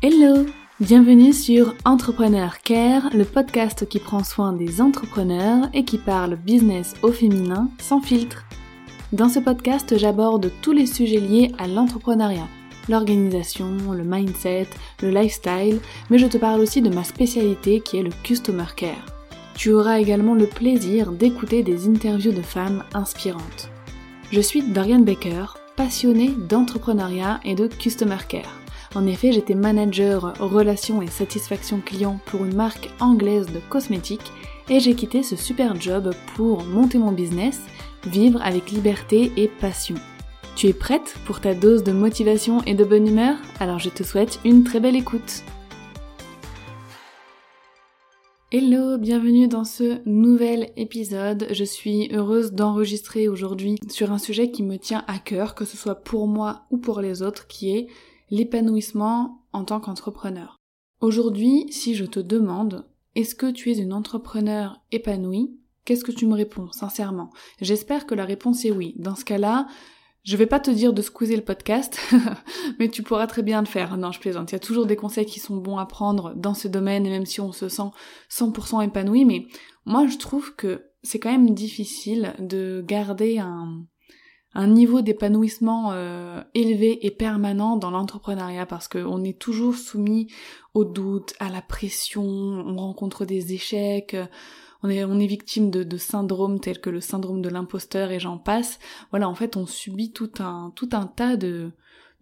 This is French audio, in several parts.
Hello Bienvenue sur Entrepreneur Care, le podcast qui prend soin des entrepreneurs et qui parle business au féminin sans filtre. Dans ce podcast, j'aborde tous les sujets liés à l'entrepreneuriat, l'organisation, le mindset, le lifestyle, mais je te parle aussi de ma spécialité qui est le Customer Care. Tu auras également le plaisir d'écouter des interviews de femmes inspirantes. Je suis Dorian Baker, passionnée d'entrepreneuriat et de Customer Care. En effet, j'étais manager relations et satisfaction client pour une marque anglaise de cosmétiques et j'ai quitté ce super job pour monter mon business, vivre avec liberté et passion. Tu es prête pour ta dose de motivation et de bonne humeur? Alors je te souhaite une très belle écoute. Hello, bienvenue dans ce nouvel épisode. Je suis heureuse d'enregistrer aujourd'hui sur un sujet qui me tient à cœur, que ce soit pour moi ou pour les autres, qui est l'épanouissement en tant qu'entrepreneur. Aujourd'hui, si je te demande est-ce que tu es une entrepreneur épanouie? Qu'est-ce que tu me réponds, sincèrement? J'espère que la réponse est oui. Dans ce cas-là, je vais pas te dire de squeezer le podcast, mais tu pourras très bien le faire. Non, je plaisante. Il y a toujours des conseils qui sont bons à prendre dans ce domaine, même si on se sent 100% épanoui, mais moi je trouve que c'est quand même difficile de garder un, un niveau d'épanouissement euh, élevé et permanent dans l'entrepreneuriat parce qu'on est toujours soumis aux doutes, à la pression, on rencontre des échecs, on est, on est victime de, de syndromes tels que le syndrome de l'imposteur et j'en passe. Voilà, en fait, on subit tout un, tout un tas de,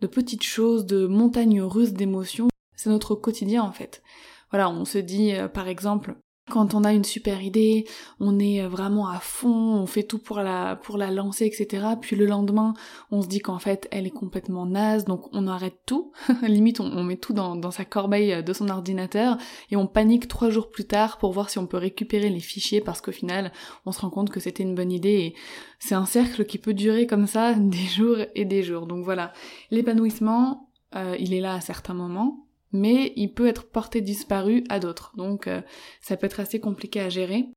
de petites choses, de montagnes russes d'émotions. C'est notre quotidien en fait. Voilà, on se dit euh, par exemple, quand on a une super idée, on est euh, vraiment à fond, on fait tout pour la, pour la lancer, etc. Puis le lendemain, on se dit qu'en fait, elle est complètement naze, donc on arrête tout. Limite, on, met tout dans, dans sa corbeille euh, de son ordinateur et on panique trois jours plus tard pour voir si on peut récupérer les fichiers parce qu'au final, on se rend compte que c'était une bonne idée et c'est un cercle qui peut durer comme ça des jours et des jours. Donc voilà, l'épanouissement, euh, il est là à certains moments, mais il peut être porté disparu à d'autres. Donc euh, ça peut être assez compliqué à gérer.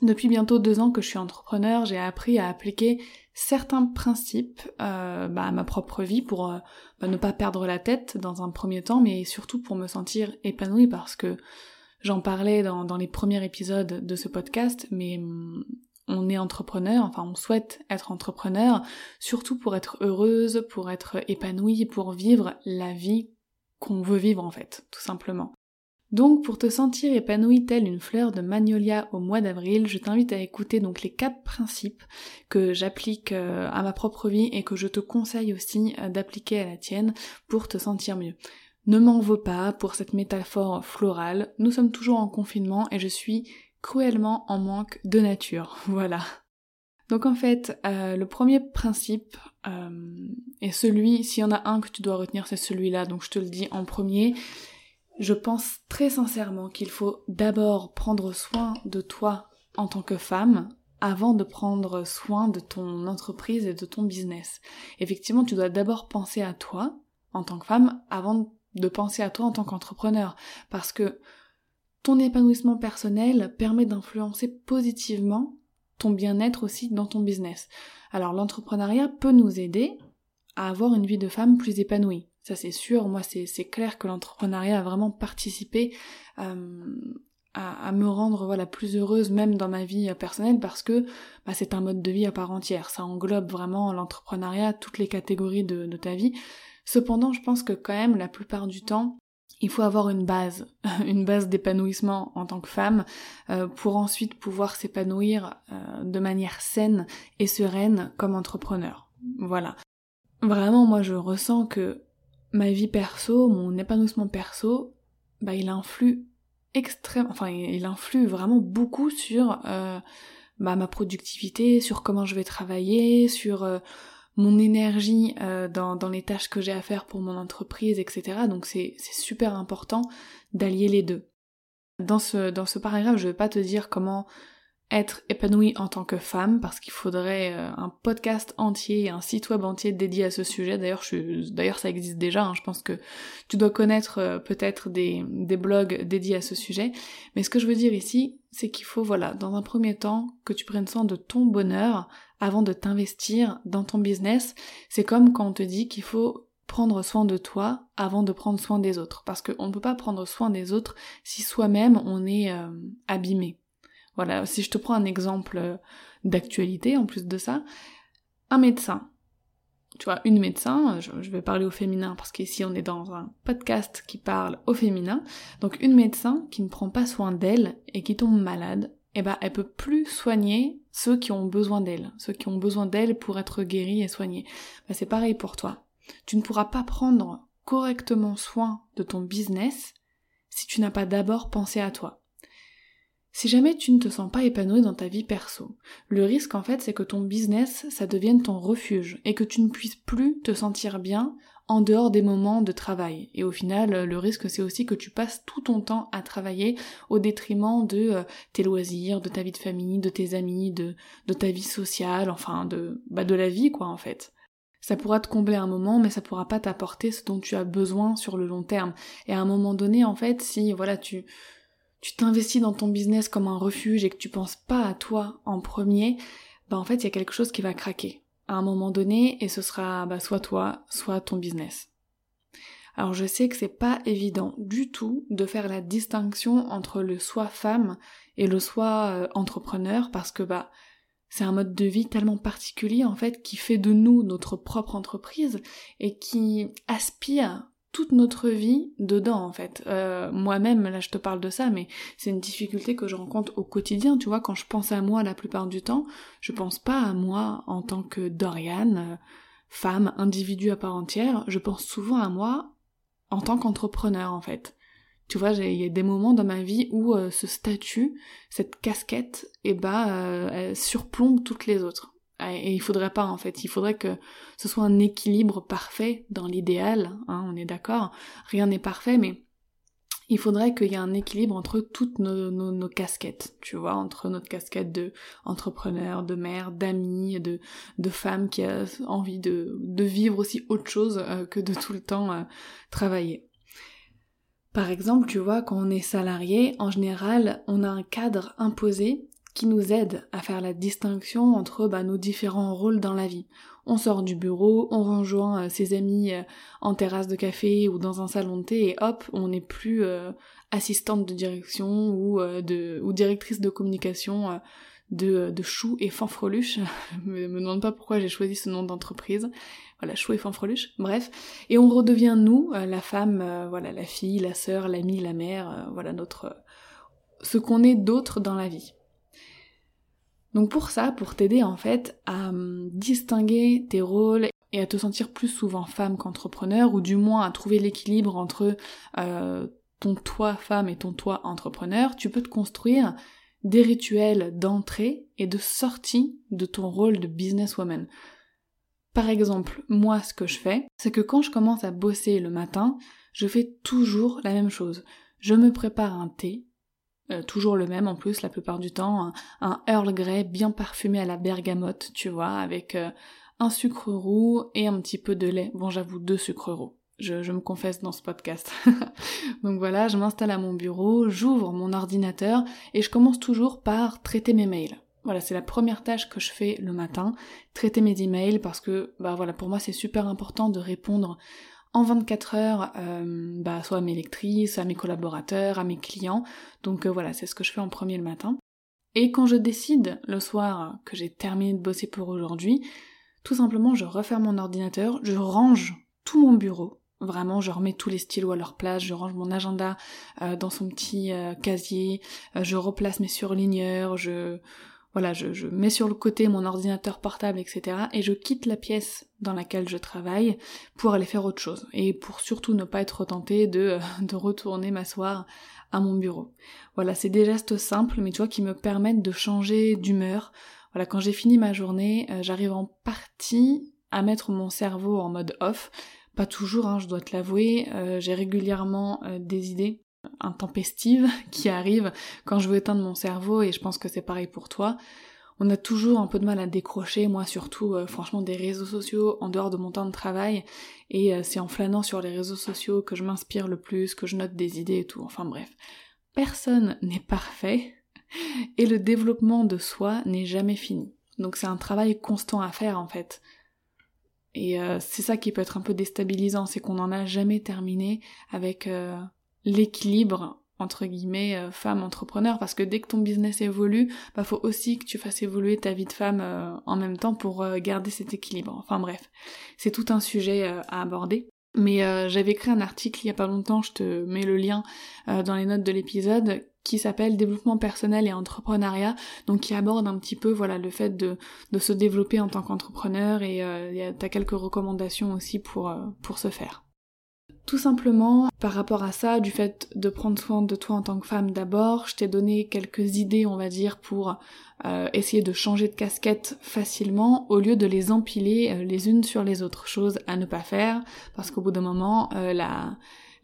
Depuis bientôt deux ans que je suis entrepreneur, j'ai appris à appliquer certains principes euh, bah, à ma propre vie pour euh, bah, ne pas perdre la tête dans un premier temps, mais surtout pour me sentir épanouie parce que j'en parlais dans, les premiers épisodes de ce podcast, mais hum, on est entrepreneur, enfin on souhaite être entrepreneur, surtout pour être heureuse, pour être épanouie, pour vivre la vie qu'on veut vivre en fait, tout simplement. Donc pour te sentir épanouie telle une fleur de magnolia au mois d'avril, je t'invite à écouter donc les quatre principes que j'applique euh, à ma propre vie et que je te conseille aussi euh, d'appliquer à la tienne pour te sentir mieux. Ne m'en veux pas pour cette métaphore florale, nous sommes toujours en confinement et je suis cruellement en manque de nature. Voilà. Donc en fait, euh, le premier principe euh, est celui, s'il y en a un que tu dois retenir, c'est celui-là, donc je te le dis en premier. Je pense très sincèrement qu'il faut d'abord prendre soin de toi en tant que femme avant de prendre soin de ton entreprise et de ton business. Effectivement, tu dois d'abord penser à toi en tant que femme avant de penser à toi en tant qu'entrepreneur. Parce que ton épanouissement personnel permet d'influencer positivement ton bien-être aussi dans ton business. Alors l'entrepreneuriat peut nous aider à avoir une vie de femme plus épanouie. Ça c'est sûr, moi c'est clair que l'entrepreneuriat a vraiment participé euh, à, me rendre voilà plus heureuse même dans ma vie personnelle parce que bah, c'est un mode de vie à part entière. Ça englobe vraiment l'entrepreneuriat, toutes les catégories de, de ta vie. Cependant, je pense que quand même la plupart du temps, il faut avoir une base, une base d'épanouissement en tant que femme euh, pour ensuite pouvoir s'épanouir euh, de manière saine et sereine comme entrepreneur. Voilà. Vraiment, moi je ressens que ma vie perso, mon épanouissement perso, bah il influe extrêmement, enfin il influe vraiment beaucoup sur euh, bah, ma productivité, sur comment je vais travailler, sur mon énergie euh, dans, les tâches que j'ai à faire pour mon entreprise, etc. Donc c'est super important d'allier les deux. Dans ce, dans ce paragraphe, je vais pas te dire comment être épanouie en tant que femme, parce qu'il faudrait euh, un podcast entier, un site web entier dédié à ce sujet. D'ailleurs, d'ailleurs ça existe déjà. Hein. Je pense que tu dois connaître euh, peut-être des, des blogs dédiés à ce sujet. Mais ce que je veux dire ici, c'est qu'il faut, voilà, dans un premier temps, que tu prennes soin de ton bonheur avant de t'investir dans ton business. C'est comme quand on te dit qu'il faut prendre soin de toi avant de prendre soin des autres. Parce qu'on ne peut pas prendre soin des autres si soi-même on est euh, abîmé. Voilà, si je te prends un exemple euh, d'actualité en plus de ça, un médecin. Tu vois, une médecin, je, vais parler au féminin parce qu'ici on est dans un podcast qui parle au féminin. Donc une médecin qui ne prend pas soin d'elle et qui tombe malade, eh ben elle peut plus soigner ceux qui ont besoin d'elle, ceux qui ont besoin d'elle pour être guéris et soignés. Ben, c'est pareil pour toi. Tu ne pourras pas prendre correctement soin de ton business si tu n'as pas d'abord pensé à toi. Si jamais tu ne te sens pas épanoui dans ta vie perso, le risque en fait c'est que ton business ça devienne ton refuge et que tu ne puisses plus te sentir bien en dehors des moments de travail. Et au final, le risque c'est aussi que tu passes tout ton temps à travailler au détriment de euh, tes loisirs, de ta vie de famille, de tes amis, de, de ta vie sociale, enfin de, bah, de la vie quoi en fait. Ça pourra te combler un moment, mais ça pourra pas t'apporter ce dont tu as besoin sur le long terme. Et à un moment donné, en fait, si voilà, tu tu t'investis dans ton business comme un refuge et que tu penses pas à toi en premier, bah en fait, il y a quelque chose qui va craquer à un moment donné et ce sera bah, soit toi, soit ton business. Alors je sais que c'est pas évident du tout de faire la distinction entre le soi femme et le soi euh, entrepreneur parce que bah c'est un mode de vie tellement particulier en fait qui fait de nous notre propre entreprise et qui aspire toute notre vie dedans en fait. Euh, moi-même, là je te parle de ça, mais c'est une difficulté que je rencontre au quotidien, tu vois, quand je pense à moi la plupart du temps, je pense pas à moi en tant que Dorian, euh, femme, individu à part entière, je pense souvent à moi en tant qu'entrepreneur en fait. Tu vois, il y a des moments dans ma vie où euh, ce statut, cette casquette, eh ben, elle surplombe toutes les autres. Et il faudrait pas en fait, il faudrait que ce soit un équilibre parfait dans l'idéal, hein, on est d'accord, rien n'est parfait, mais il faudrait qu'il y ait un équilibre entre toutes nos, casquettes, tu vois, entre notre casquette de entrepreneur, de mère, d'amie, de, de femme qui a envie de, de vivre aussi autre chose euh, que de tout le temps euh, travailler. Par exemple, tu vois, quand on est salarié, en général, on a un cadre imposé qui nous aide à faire la distinction entre bah, nos différents rôles dans la vie. On sort du bureau, on rejoint euh, ses amis euh, en terrasse de café ou dans un salon de thé et hop, on n'est plus euh, assistante de direction ou, directrice de communication de, de Chou et Fanfreluche. me, me demande pas pourquoi j'ai choisi ce nom d'entreprise. Voilà, Chou et Fanfreluche, bref. Et on redevient nous, la femme, voilà, la fille, la sœur, l'amie, la mère, voilà notre ce qu'on est d'autre dans la vie. Donc pour ça, pour t'aider en fait à hum, distinguer tes rôles et à te sentir plus souvent femme qu'entrepreneur, ou du moins à trouver l'équilibre entre euh, ton toi femme et ton toi entrepreneur, tu peux te construire des rituels d'entrée et de sortie de ton rôle de businesswoman. Par exemple, moi ce que je fais, c'est que quand je commence à bosser le matin, je fais toujours la même chose. Je me prépare un thé, euh, toujours le même en plus la plupart du temps, un, Earl Grey bien parfumé à la bergamote, tu vois, avec euh, un sucre roux et un petit peu de lait. Bon j'avoue deux sucres roux. Je, je, me confesse dans ce podcast. Donc voilà, je m'installe à mon bureau, j'ouvre mon ordinateur et je commence toujours par traiter mes mails. Voilà, c'est la première tâche que je fais le matin, traiter mes emails parce que bah voilà, pour moi c'est super important de répondre en 24 heures, euh, bah, soit à mes lectrices, à mes collaborateurs, à mes clients. Donc euh, voilà, c'est ce que je fais en premier le matin. Et quand je décide le soir que j'ai terminé de bosser pour aujourd'hui, tout simplement je referme mon ordinateur, je range tout mon bureau. Vraiment, je remets tous les stylos à leur place, je range mon agenda euh, dans son petit casier, je replace mes surligneurs, je voilà, je, mets sur le côté mon ordinateur portable, etc. et je quitte la pièce dans laquelle je travaille pour aller faire autre chose et pour surtout ne pas être tenté de, de retourner m'asseoir à mon bureau. Voilà, c'est des gestes simples mais tu vois qui me permettent de changer d'humeur. Voilà, quand j'ai fini ma journée, euh, j'arrive en partie à mettre mon cerveau en mode off. Pas toujours, hein, je dois te l'avouer, euh, j'ai régulièrement euh, des idées intempestive qui arrive quand je veux éteindre mon cerveau et je pense que c'est pareil pour toi. On a toujours un peu de mal à décrocher, moi surtout euh, franchement des réseaux sociaux en dehors de mon temps de travail et euh, c'est en flânant sur les réseaux sociaux que je m'inspire le plus, que je note des idées et tout, enfin bref. Personne n'est parfait et le développement de soi n'est jamais fini. Donc c'est un travail constant à faire en fait. Et euh, c'est ça qui peut être un peu déstabilisant, c'est qu'on n'en a jamais terminé avec l'équilibre entre guillemets euh, femme entrepreneur parce que dès que ton business évolue, bah faut aussi que tu fasses évoluer ta vie de femme en même temps pour garder cet équilibre. Enfin bref, c'est tout un sujet à aborder. Mais j'avais écrit un article il y a pas longtemps, je te mets le lien dans les notes de l'épisode, qui s'appelle développement personnel et entrepreneuriat, donc qui aborde un petit peu voilà le fait de, de se développer en tant qu'entrepreneur et euh, t'as quelques recommandations aussi pour, euh, pour ce faire. Tout simplement, par rapport à ça, du fait de prendre soin de toi en tant que femme d'abord, je t'ai donné quelques idées, on va dire, pour euh, essayer de changer de casquette facilement, au lieu de les empiler euh, les unes sur les autres. Choses à ne pas faire, parce qu'au bout d'un moment, la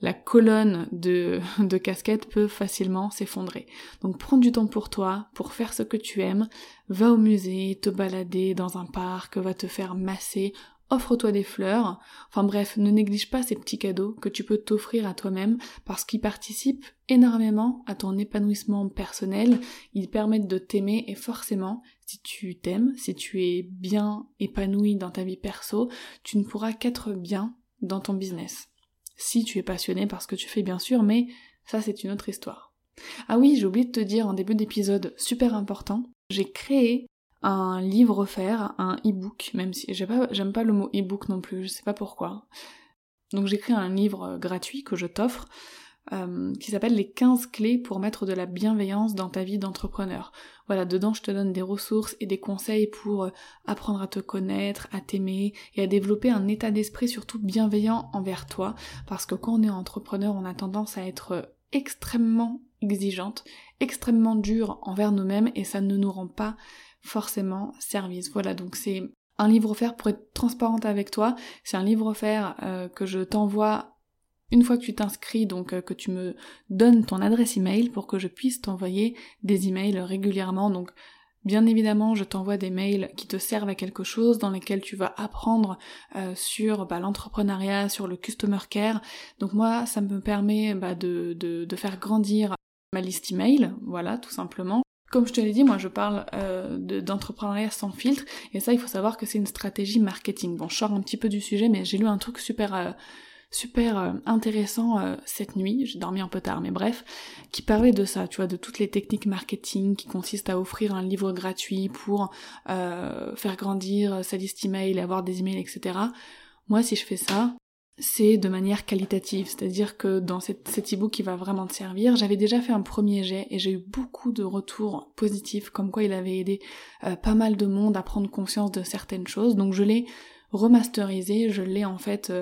la colonne de, de casquettes peut facilement s'effondrer. Donc prends du temps pour toi, pour faire ce que tu aimes, va au musée, te balader dans un parc, va te faire masser, offre-toi des fleurs, enfin bref, ne néglige pas ces petits cadeaux que tu peux t'offrir à toi-même parce qu'ils participent énormément à ton épanouissement personnel, ils permettent de t'aimer et forcément, si tu t'aimes, si tu es bien épanoui dans ta vie perso, tu ne pourras qu'être bien dans ton business. Si tu es passionné par ce que tu fais bien sûr, mais ça c'est une autre histoire. Ah oui, j'ai oublié de te dire en début d'épisode, super important, j'ai créé un livre offert, un e-book, même si j'aime pas, le mot e-book non plus, je sais pas pourquoi. Donc créé un livre gratuit que je t'offre, euh, qui s'appelle les 15 clés pour mettre de la bienveillance dans ta vie d'entrepreneur. Voilà, dedans je te donne des ressources et des conseils pour euh, apprendre à te connaître, à t'aimer et à développer un état d'esprit surtout bienveillant envers toi parce que quand on est entrepreneur on a tendance à être euh, extrêmement exigeante, extrêmement dure envers nous-mêmes et ça ne nous rend pas forcément service. Voilà, donc c'est un livre offert pour être transparente avec toi. C'est un livre offert que je t'envoie une fois que tu t'inscris, donc euh, que tu me donnes ton adresse email pour que je puisse t'envoyer des emails régulièrement. Bien évidemment, je t'envoie des mails qui te servent à quelque chose, dans lesquels tu vas apprendre euh, sur bah, l'entrepreneuriat, sur le customer care. Donc moi, ça me permet bah, de, de, faire grandir ma liste email, voilà, tout simplement. Comme je te l'ai dit, moi je parle euh, d'entrepreneuriat sans filtre, et ça il faut savoir que c'est une stratégie marketing. Bon, je sors un petit peu du sujet, mais j'ai lu un truc super super euh, intéressant euh, cette nuit, j'ai dormi un peu tard mais bref, qui parlait de ça, tu vois, de toutes les techniques marketing qui consistent à offrir un livre gratuit pour euh, faire grandir sa liste email, avoir des emails, etc. Moi si je fais ça, c'est de manière qualitative, c'est-à-dire que dans cet, cet e-book qui va vraiment te servir, j'avais déjà fait un premier jet et j'ai eu beaucoup de retours positifs comme quoi il avait aidé pas mal de monde à prendre conscience de certaines choses, donc je l'ai remasterisé, je l'ai en fait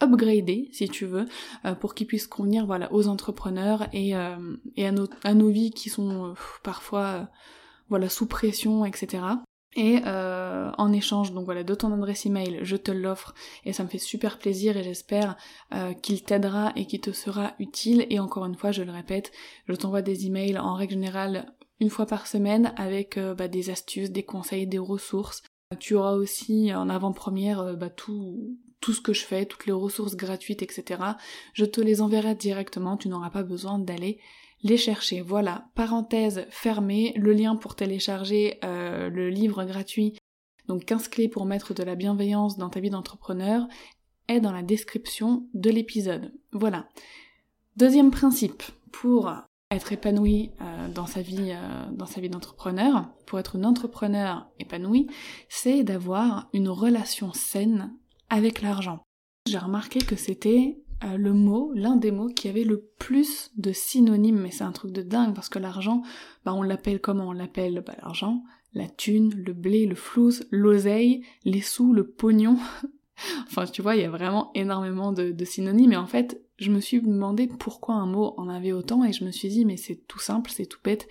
upgrader si tu veux euh, pour qu'ils puissent convenir voilà aux entrepreneurs et, euh, et à, nos, à nos vies qui sont euh, parfois voilà sous pression etc et en échange donc voilà de ton adresse email je te l'offre et ça me fait super plaisir et j'espère qu'il t'aidera et qu'il te sera utile. Et encore une fois je le répète je t'envoie des emails en règle générale une fois par semaine avec bah, des astuces des conseils des ressources. Tu auras aussi en avant-première bah, tout, tout ce que je fais, toutes les ressources gratuites, etc. Je te les enverrai directement, tu n'auras pas besoin d'aller les chercher. Voilà, parenthèse fermée, le lien pour télécharger euh, le livre gratuit, donc 15 clés pour mettre de la bienveillance dans ta vie d'entrepreneur, est dans la description de l'épisode. Voilà. Deuxième principe, pour être épanoui euh, dans sa vie euh, dans sa vie d'entrepreneur, pour être une entrepreneur épanouie, c'est d'avoir une relation saine avec l'argent. J'ai remarqué que c'était euh, le mot, l'un des mots qui avait le plus de synonymes, mais c'est un truc de dingue parce que l'argent, bah on l'appelle comment? On l'appelle bah, l'argent, la thune, le blé, le flouze, l'oseille, les sous, le pognon. enfin tu vois, il y a vraiment énormément de, de synonymes et en fait je me suis demandé pourquoi un mot en avait autant et je me suis dit mais c'est tout simple, c'est tout bête.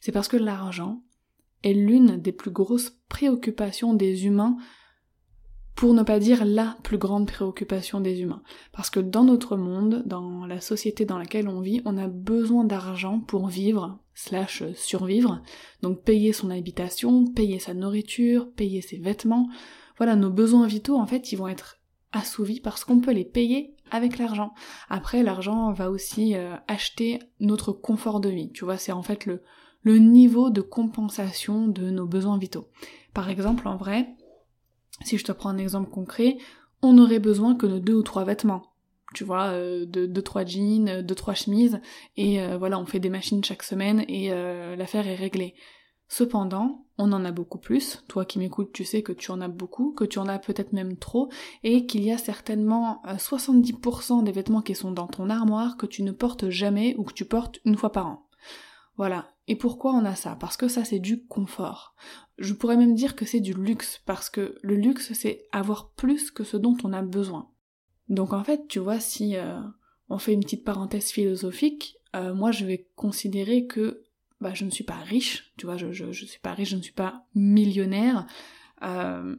C'est parce que l'argent est l'une des plus grosses préoccupations des humains pour ne pas dire la plus grande préoccupation des humains. Parce que dans notre monde, dans la société dans laquelle on vit, on a besoin d'argent pour vivre, slash survivre, donc payer son habitation, payer sa nourriture, payer ses vêtements. Voilà, nos besoins vitaux, en fait, ils vont être assouvis parce qu'on peut les payer avec l'argent. Après, l'argent va aussi euh, acheter notre confort de vie. Tu vois, c'est en fait le, le niveau de compensation de nos besoins vitaux. Par exemple, en vrai, si je te prends un exemple concret, on n'aurait besoin que de deux ou trois vêtements. Tu vois, euh, de deux, trois jeans, deux, trois chemises, et euh, voilà, on fait des machines chaque semaine et euh, l'affaire est réglée. Cependant, on en a beaucoup plus. Toi qui m'écoutes, tu sais que tu en as beaucoup, que tu en as peut-être même trop, et qu'il y a certainement 70% des vêtements qui sont dans ton armoire que tu ne portes jamais ou que tu portes une fois par an. Voilà. Et pourquoi on a ça? Parce que ça c'est du confort. Je pourrais même dire que c'est du luxe, parce que le luxe c'est avoir plus que ce dont on a besoin. Donc en fait, tu vois, si euh, on fait une petite parenthèse philosophique, euh, moi je vais considérer que bah, je ne suis pas riche, tu vois, je, je, suis pas riche, je ne suis pas millionnaire, euh,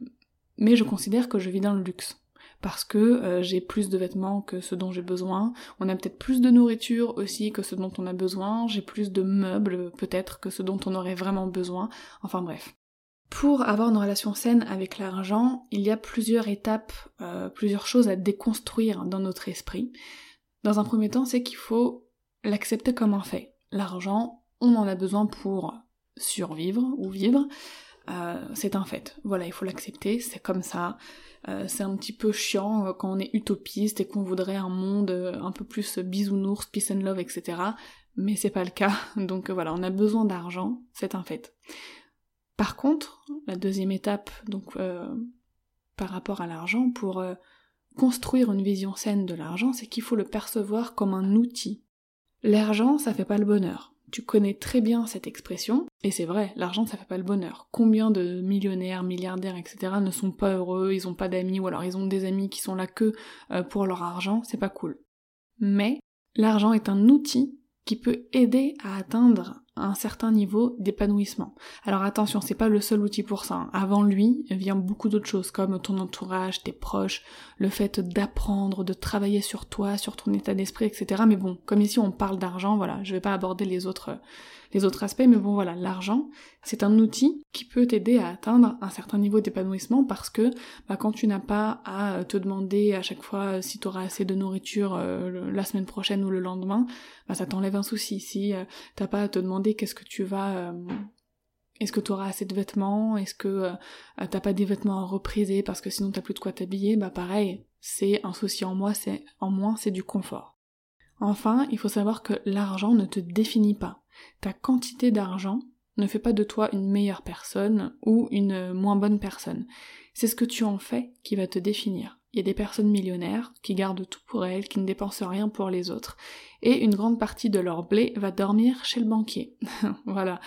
mais je considère que je vis dans le luxe parce que j'ai plus de vêtements que ce dont j'ai besoin, on a peut-être plus de nourriture aussi que ce dont on a besoin, j'ai plus de meubles peut-être que ce dont on aurait vraiment besoin, enfin bref. Pour avoir une relation saine avec l'argent, il y a plusieurs étapes, euh, plusieurs choses à déconstruire dans notre esprit. Dans un premier temps, c'est qu'il faut l'accepter comme un fait. L'argent, on en a besoin pour survivre ou vivre, euh, c'est un fait. Voilà, il faut l'accepter, c'est comme ça. Euh, c'est un petit peu chiant quand on est utopiste et qu'on voudrait un monde un peu plus bisounours, peace and love, etc. Mais c'est pas le cas. Donc voilà, on a besoin d'argent, c'est un fait. Par contre, la deuxième étape, donc par rapport à l'argent, pour construire une vision saine de l'argent, c'est qu'il faut le percevoir comme un outil. L'argent, ça fait pas le bonheur tu connais très bien cette expression, et c'est vrai, l'argent ça fait pas le bonheur. Combien de millionnaires, milliardaires, etc. ne sont pas heureux, ils ont pas d'amis, ou alors ils ont des amis qui sont là que euh, pour leur argent, c'est pas cool. Mais l'argent est un outil qui peut aider à atteindre un certain niveau d'épanouissement. Alors attention, c'est pas le seul outil pour ça. Hein. Avant lui vient beaucoup d'autres choses comme ton entourage, tes proches, le fait d'apprendre, de travailler sur toi, sur ton état d'esprit, etc. Mais bon, comme ici on parle d'argent, voilà, je vais pas aborder les autres les autres aspects, mais bon voilà, l'argent, c'est un outil qui peut t'aider à atteindre un certain niveau d'épanouissement parce que bah, quand tu n'as pas à te demander à chaque fois si tu auras assez de nourriture euh, la semaine prochaine ou le lendemain, bah, ça t'enlève un souci. Si euh, t'as pas à te demander qu'est-ce que tu vas... Euh, est-ce que tu auras assez de vêtements Est-ce que t'as pas des vêtements à repriser parce que sinon t'as plus de quoi t'habiller Bah pareil, c'est un souci en moi, c'est en moins, c'est du confort. Enfin, il faut savoir que l'argent ne te définit pas. Ta quantité d'argent ne fait pas de toi une meilleure personne ou une moins bonne personne. C'est ce que tu en fais qui va te définir. Il y a des personnes millionnaires qui gardent tout pour elles, qui ne dépensent rien pour les autres. Et une grande partie de leur blé va dormir chez le banquier. voilà.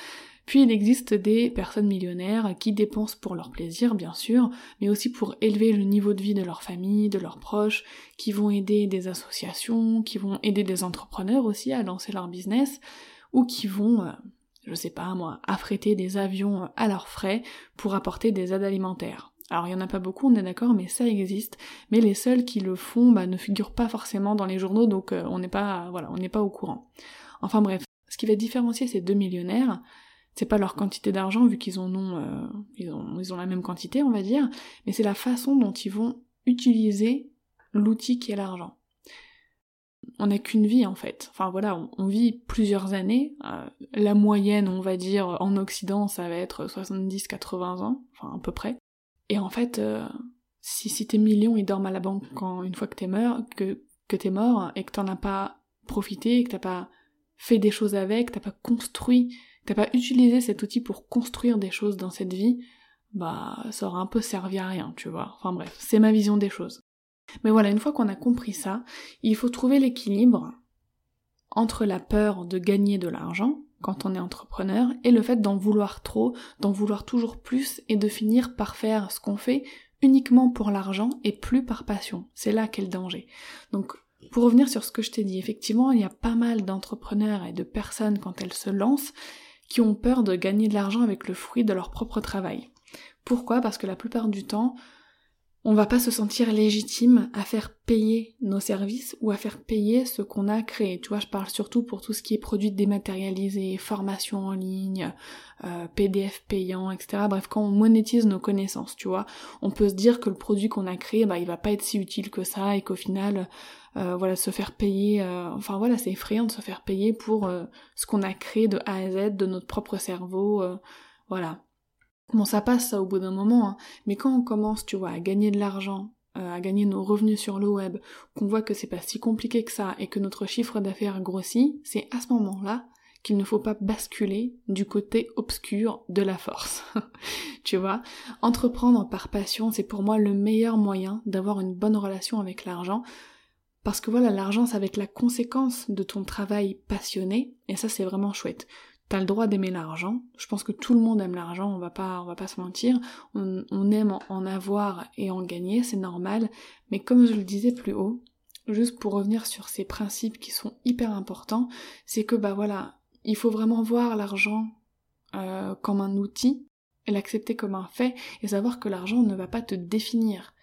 Puis il existe des personnes millionnaires qui dépensent pour leur plaisir, bien sûr, mais aussi pour élever le niveau de vie de leur famille, de leurs proches, qui vont aider des associations, qui vont aider des entrepreneurs aussi à lancer leur business, ou qui vont, euh, je sais pas moi, affréter des avions euh, à leurs frais pour apporter des aides alimentaires. Alors il y en a pas beaucoup, on est d'accord, mais ça existe. Mais les seuls qui le font bah, ne figurent pas forcément dans les journaux, donc euh, on n'est pas, au courant. Enfin bref, ce qui va différencier ces deux millionnaires, c'est pas leur quantité d'argent vu qu'ils en ont, ils ont, ils ont la même quantité, on va dire, mais c'est la façon dont ils vont utiliser l'outil qui est l'argent on n'a qu'une vie en fait. Enfin voilà, on, vit plusieurs années. Euh, la moyenne, on va dire, en Occident, ça va être 70-80 ans, enfin à peu près. Et en fait, euh, si, si tes millions ils dorment à la banque une fois que t'es mort, que, mort et que t'en as pas profité, que t'as pas fait des choses avec, t'as pas construit, t'as pas utilisé cet outil pour construire des choses dans cette vie, bah ça aura un peu servi à rien, tu vois. Enfin bref, c'est ma vision des choses. Mais voilà, une fois qu'on a compris ça, il faut trouver l'équilibre entre la peur de gagner de l'argent quand on est entrepreneur et le fait d'en vouloir trop, d'en vouloir toujours plus et de finir par faire ce qu'on fait uniquement pour l'argent et plus par passion. C'est là qu'est le danger. Donc pour revenir sur ce que je t'ai dit, effectivement, il y a pas mal d'entrepreneurs et de personnes quand elles se lancent qui ont peur de gagner de l'argent avec le fruit de leur propre travail. Pourquoi? Parce que la plupart du temps, on va pas se sentir légitime à faire payer nos services ou à faire payer ce qu'on a créé. Tu vois, je parle surtout pour tout ce qui est produit dématérialisé, formation en ligne, euh, PDF payant, etc. Bref, quand on monétise nos connaissances, tu vois, on peut se dire que le produit qu'on a créé, bah, il va pas être si utile que ça et qu'au final, euh, voilà, se faire payer, euh, enfin voilà, c'est effrayant de se faire payer pour ce qu'on a créé de A à Z, de notre propre cerveau, voilà. Bon, ça passe ça au bout d'un moment, hein. mais quand on commence, tu vois, à gagner de l'argent euh, à gagner nos revenus sur le web, qu'on voit que c'est pas si compliqué que ça et que notre chiffre d'affaires grossit, c'est à ce moment-là qu'il ne faut pas basculer du côté obscur de la force. tu vois, entreprendre par passion, c'est pour moi le meilleur moyen d'avoir une bonne relation avec l'argent. Parce que voilà, l'argent, ça va être la conséquence de ton travail passionné, et ça c'est vraiment chouette. T'as le droit d'aimer l'argent. Je pense que tout le monde aime l'argent, on va pas, on va pas se mentir. On, aime en avoir et en gagner, c'est normal. Mais comme je le disais plus haut, juste pour revenir sur ces principes qui sont hyper importants, c'est que bah voilà, il faut vraiment voir l'argent euh, comme un outil, l'accepter comme un fait, et savoir que l'argent ne va pas te définir.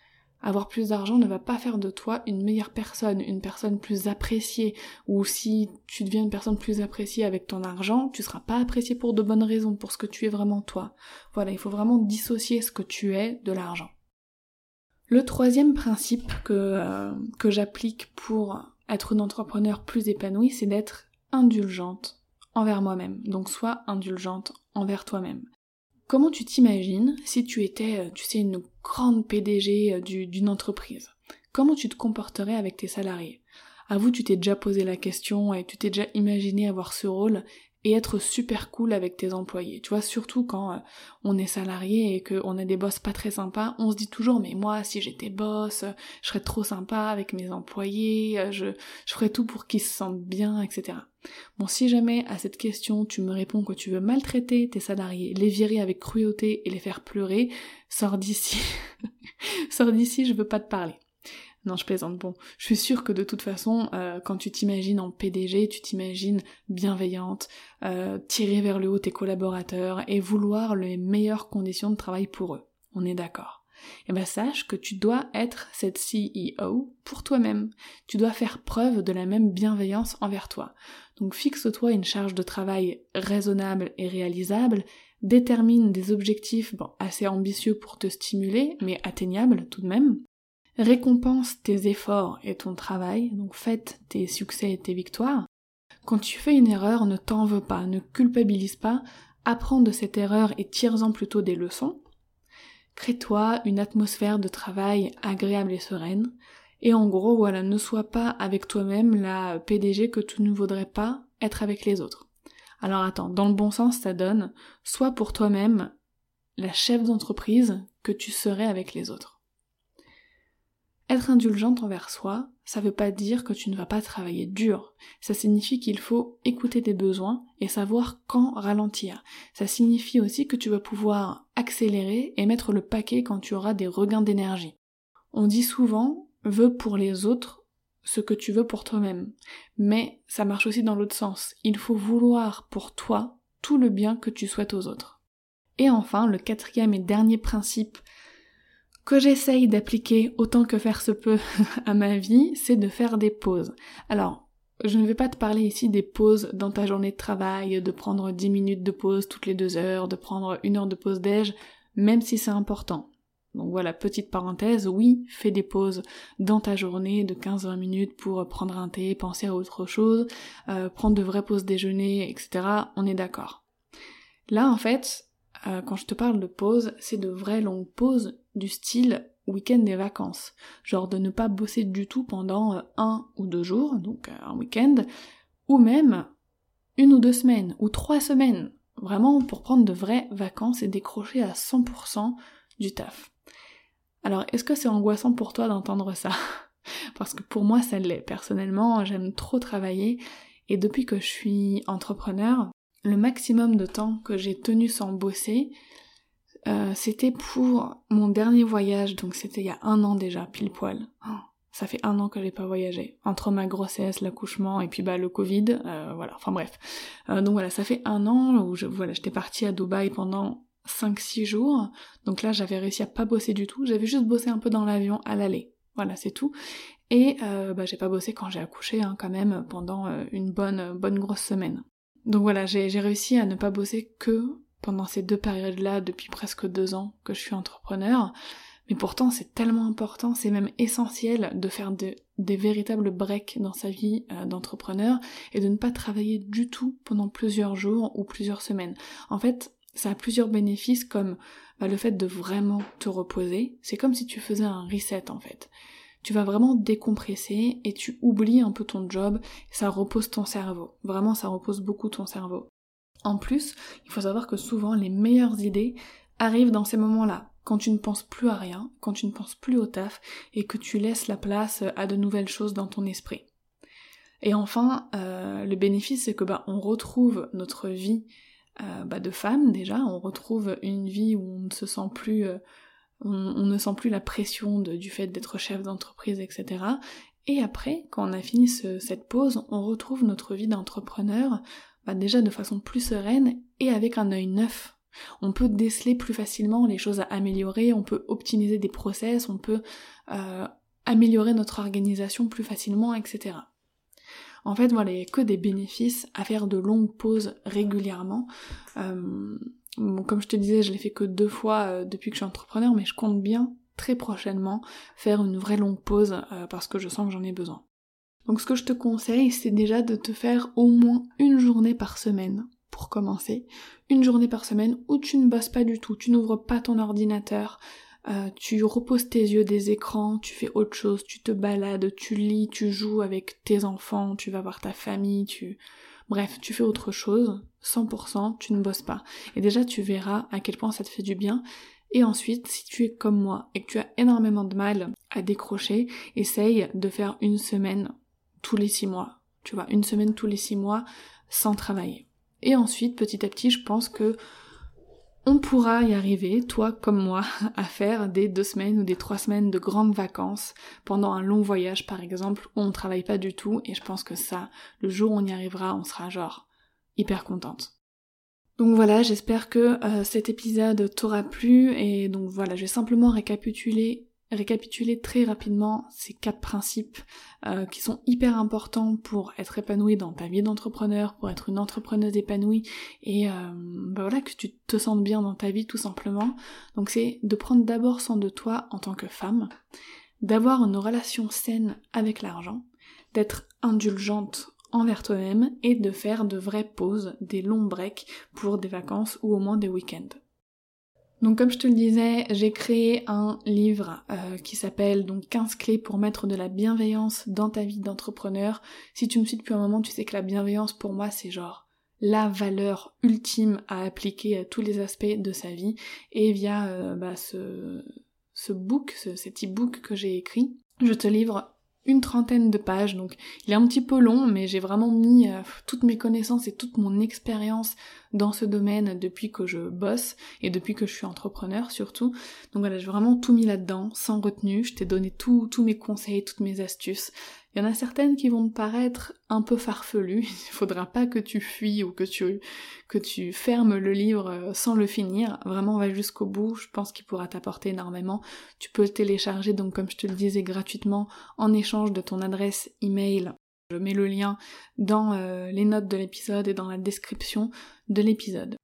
Avoir plus d'argent ne va pas faire de toi une meilleure personne, une personne plus appréciée, ou si tu deviens une personne plus appréciée avec ton argent, tu seras pas apprécié pour de bonnes raisons, pour ce que tu es vraiment toi. Voilà, il faut vraiment dissocier ce que tu es de l'argent. Le troisième principe que, euh, que j'applique pour être une entrepreneur plus épanouie, c'est d'être indulgente envers moi-même. Donc sois indulgente envers toi-même. Comment tu t'imagines si tu étais, tu sais, une grande PDG euh, d'une entreprise. Comment tu te comporterais avec tes salariés? Avoue, tu t'es déjà posé la question et tu t'es déjà imaginé avoir ce rôle et être super cool avec tes employés. Tu vois, surtout quand euh, on est salarié et qu'on a des boss pas très sympas, on se dit toujours mais moi si j'étais boss, je serais trop sympa avec mes employés, euh, je, je ferais tout pour qu'ils se sentent bien, etc. Bon, si jamais à cette question tu me réponds que tu veux maltraiter tes salariés, les virer avec cruauté et les faire pleurer, sors d'ici. sors d'ici, je veux pas te parler. Non, je plaisante. Bon, je suis sûre que de toute façon, euh, quand tu t'imagines en PDG, tu t'imagines bienveillante, euh, tirer vers le haut tes collaborateurs et vouloir les meilleures conditions de travail pour eux. On est d'accord. Eh ben sache que tu dois être cette CEO pour toi-même. Tu dois faire preuve de la même bienveillance envers toi. Donc fixe-toi une charge de travail raisonnable et réalisable, détermine des objectifs bon, assez ambitieux pour te stimuler, mais atteignables tout de même, récompense tes efforts et ton travail, donc fête tes succès et tes victoires. Quand tu fais une erreur, ne t'en veux pas, ne culpabilise pas, apprends de cette erreur et tire-en plutôt des leçons. Crée-toi une atmosphère de travail agréable et sereine. Et en gros, voilà, ne sois pas avec toi-même la PDG que tu ne voudrais pas être avec les autres. Alors attends, dans le bon sens, ça donne, sois pour toi-même la chef d'entreprise que tu serais avec les autres. Être indulgente envers soi, ça veut pas dire que tu ne vas pas travailler dur. Ça signifie qu'il faut écouter tes besoins et savoir quand ralentir. Ça signifie aussi que tu vas pouvoir accélérer et mettre le paquet quand tu auras des regains d'énergie. On dit souvent, veux pour les autres ce que tu veux pour toi-même. Mais ça marche aussi dans l'autre sens. Il faut vouloir pour toi tout le bien que tu souhaites aux autres. Et enfin, le quatrième et dernier principe que j'essaye d'appliquer autant que faire se peut à ma vie, c'est de faire des pauses. Alors, je ne vais pas te parler ici des pauses dans ta journée de travail, de prendre 10 minutes de pause toutes les deux heures, de prendre une heure de pause déj, même si c'est important. Donc voilà, petite parenthèse, oui, fais des pauses dans ta journée de 15-20 minutes pour prendre un thé, penser à autre chose, euh, prendre de vraies pauses déjeuner, etc. On est d'accord. Là, en fait, euh, quand je te parle de pause, c'est de vraies longues pauses du style week-end des vacances. Genre de ne pas bosser du tout pendant euh, un ou deux jours, donc euh, un week-end, ou même une ou deux semaines, ou trois semaines. Vraiment pour prendre de vraies vacances et décrocher à 100% du taf. Alors, est-ce que c'est angoissant pour toi d'entendre ça? Parce que pour moi, ça l'est. Personnellement, j'aime trop travailler et depuis que je suis entrepreneur, le maximum de temps que j'ai tenu sans bosser, euh, c'était pour mon dernier voyage, donc c'était il y a un an déjà, pile poil. Oh, ça fait un an que j'ai pas voyagé. Entre ma grossesse, l'accouchement et puis bah le Covid, euh, voilà, enfin bref. Euh, donc voilà, ça fait un an où je, voilà, j'étais partie à Dubaï pendant 5-6 jours. Donc là j'avais réussi à pas bosser du tout, j'avais juste bossé un peu dans l'avion à l'aller. Voilà, c'est tout. Et bah, j'ai pas bossé quand j'ai accouché hein, quand même pendant une bonne bonne grosse semaine. Donc voilà, j'ai réussi à ne pas bosser que pendant ces deux périodes-là depuis presque deux ans que je suis entrepreneur. Mais pourtant, c'est tellement important, c'est même essentiel de faire des véritables breaks dans sa vie euh, d'entrepreneur et de ne pas travailler du tout pendant plusieurs jours ou plusieurs semaines. En fait, ça a plusieurs bénéfices comme bah, le fait de vraiment te reposer, c'est comme si tu faisais un reset en fait. Tu vas vraiment décompresser et tu oublies un peu ton job, ça repose ton cerveau. Vraiment, ça repose beaucoup ton cerveau. En plus, il faut savoir que souvent les meilleures idées arrivent dans ces moments-là, quand tu ne penses plus à rien, quand tu ne penses plus au taf et que tu laisses la place à de nouvelles choses dans ton esprit. Et enfin, euh, le bénéfice, c'est que bah, on retrouve notre vie euh, bah, de femme déjà, on retrouve une vie où on ne se sent plus, euh, on, ne sent plus la pression du fait d'être chef d'entreprise, etc. Et après, quand on a fini cette pause, on retrouve notre vie d'entrepreneur bah, déjà de façon plus sereine et avec un œil neuf. On peut déceler plus facilement les choses à améliorer, on peut optimiser des process, on peut améliorer notre organisation plus facilement, etc. En fait, voilà, il n'y a que des bénéfices à faire de longues pauses régulièrement. Euh, comme je te disais, je l'ai fait que deux fois euh, depuis que je suis entrepreneur, mais je compte bien très prochainement faire une vraie longue pause euh, parce que je sens que j'en ai besoin. Donc ce que je te conseille, c'est déjà de te faire au moins une journée par semaine pour commencer. Une journée par semaine où tu ne bosses pas du tout, tu n'ouvres pas ton ordinateur, euh, tu reposes tes yeux des écrans, tu fais autre chose, tu te balades, tu lis, tu joues avec tes enfants, tu vas voir ta famille, tu... Bref, tu fais autre chose, 100%, tu ne bosses pas. Et déjà, tu verras à quel point ça te fait du bien. Et ensuite, si tu es comme moi et que tu as énormément de mal à décrocher, essaye de faire une semaine tous les six mois. Tu vois, une semaine tous les six mois sans travailler. Et ensuite, petit à petit, je pense que on pourra y arriver, toi comme moi, à faire des deux semaines ou des trois semaines de grandes vacances pendant un long voyage par exemple où on travaille pas du tout et je pense que ça, le jour où on y arrivera, on sera genre hyper contente. Donc voilà, j'espère que euh, cet épisode t'aura plu et donc voilà, je vais simplement récapituler récapituler très rapidement ces quatre principes euh, qui sont hyper importants pour être épanoui dans ta vie d'entrepreneur, pour être une entrepreneuse épanouie et euh, bah voilà que tu te sentes bien dans ta vie tout simplement. Donc c'est de prendre d'abord soin de toi en tant que femme, d'avoir une relation saine avec l'argent, d'être indulgente envers toi-même et de faire de vraies pauses, des longs breaks pour des vacances ou au moins des week-ends. Donc comme je te le disais, j'ai créé un livre euh, qui s'appelle donc 15 clés pour mettre de la bienveillance dans ta vie d'entrepreneur. Si tu me suis depuis un moment, tu sais que la bienveillance pour moi c'est genre la valeur ultime à appliquer à tous les aspects de sa vie et via euh, bah, ce, ce book, cet e-book que j'ai écrit, je te livre une trentaine de pages, donc il est un petit peu long, mais j'ai vraiment mis euh, toutes mes connaissances et toute mon expérience dans ce domaine depuis que je bosse et depuis que je suis entrepreneur surtout. Donc voilà, j'ai vraiment tout mis là-dedans, sans retenue, je t'ai donné tous mes conseils, toutes mes astuces. Il y en a certaines qui vont te paraître un peu farfelues, il faudra pas que tu fuis ou que tu, fermes le livre euh, sans le finir, vraiment va jusqu'au bout, je pense qu'il pourra t'apporter énormément. Tu peux le télécharger donc comme je te le disais gratuitement en échange de ton adresse email. Je mets le lien dans euh, les notes de l'épisode et dans la description de l'épisode.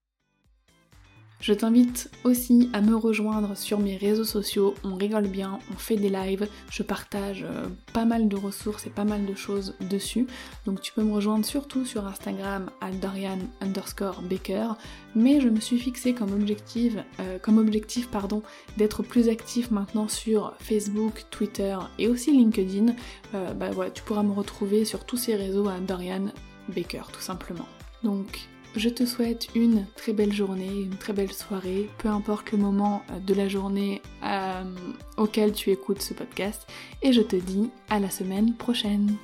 Je t'invite aussi à me rejoindre sur mes réseaux sociaux, on rigole bien, on fait des lives, je partage euh, pas mal de ressources et pas mal de choses dessus. Donc tu peux me rejoindre surtout sur Instagram à Dorian underscore Baker, mais je me suis fixé comme objectif, euh, comme objectif pardon, d'être plus actif maintenant sur Facebook, Twitter et aussi LinkedIn. Euh, bah voilà, tu pourras me retrouver sur tous ces réseaux à Dorian Baker tout simplement. Donc je te souhaite une très belle journée, une très belle soirée, peu importe le moment de la journée euh, auquel tu écoutes ce podcast, et je te dis à la semaine prochaine.